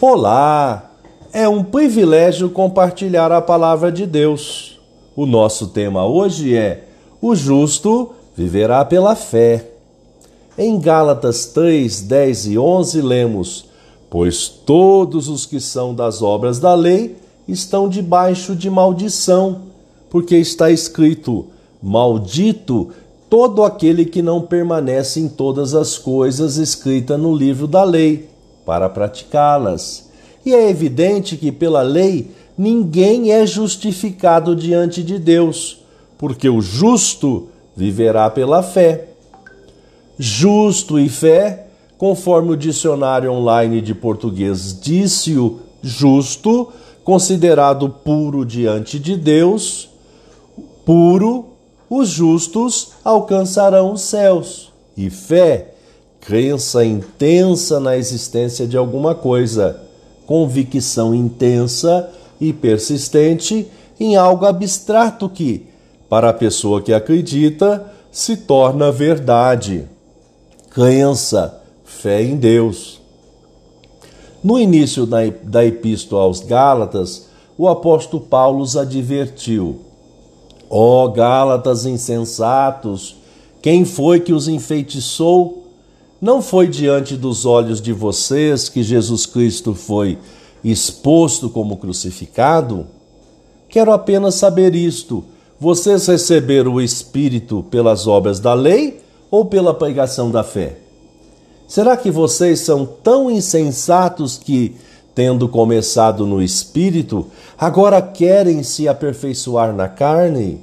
Olá! É um privilégio compartilhar a palavra de Deus. O nosso tema hoje é: O justo viverá pela fé. Em Gálatas 3, 10 e 11 lemos: Pois todos os que são das obras da lei estão debaixo de maldição, porque está escrito: Maldito todo aquele que não permanece em todas as coisas escritas no livro da lei para praticá-las. E é evidente que pela lei ninguém é justificado diante de Deus, porque o justo viverá pela fé. Justo e fé, conforme o dicionário online de português disse o justo, considerado puro diante de Deus, puro, os justos alcançarão os céus. E fé, crença intensa na existência de alguma coisa, convicção intensa e persistente em algo abstrato que, para a pessoa que acredita, se torna verdade. Crença, fé em Deus. No início da, Epístola aos Gálatas, o apóstolo Paulo os advertiu: Ó oh, Gálatas insensatos, quem foi que os enfeitiçou? Não foi diante dos olhos de vocês que Jesus Cristo foi exposto como crucificado? Quero apenas saber isto: vocês receberam o Espírito pelas obras da lei ou pela pregação da fé? Será que vocês são tão insensatos que, tendo começado no Espírito, agora querem se aperfeiçoar na carne?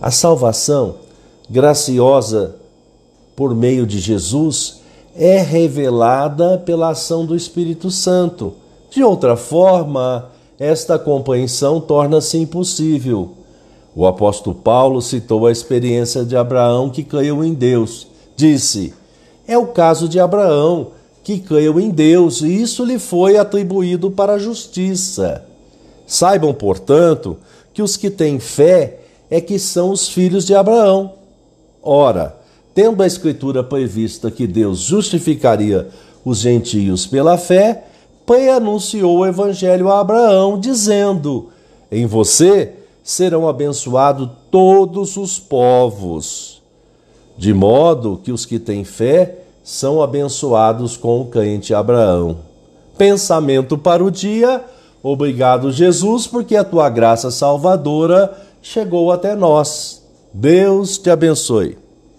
A salvação graciosa por meio de Jesus é revelada pela ação do Espírito Santo. De outra forma, esta compreensão torna-se impossível. O apóstolo Paulo citou a experiência de Abraão que creu em Deus. Disse: É o caso de Abraão, que creu em Deus, e isso lhe foi atribuído para a justiça. Saibam, portanto, que os que têm fé é que são os filhos de Abraão. Ora, tendo a Escritura prevista que Deus justificaria os gentios pela fé, pré-anunciou o Evangelho a Abraão, dizendo: Em você serão abençoados todos os povos. De modo que os que têm fé são abençoados com o crente Abraão. Pensamento para o dia. Obrigado, Jesus, porque a tua graça salvadora chegou até nós. Deus te abençoe.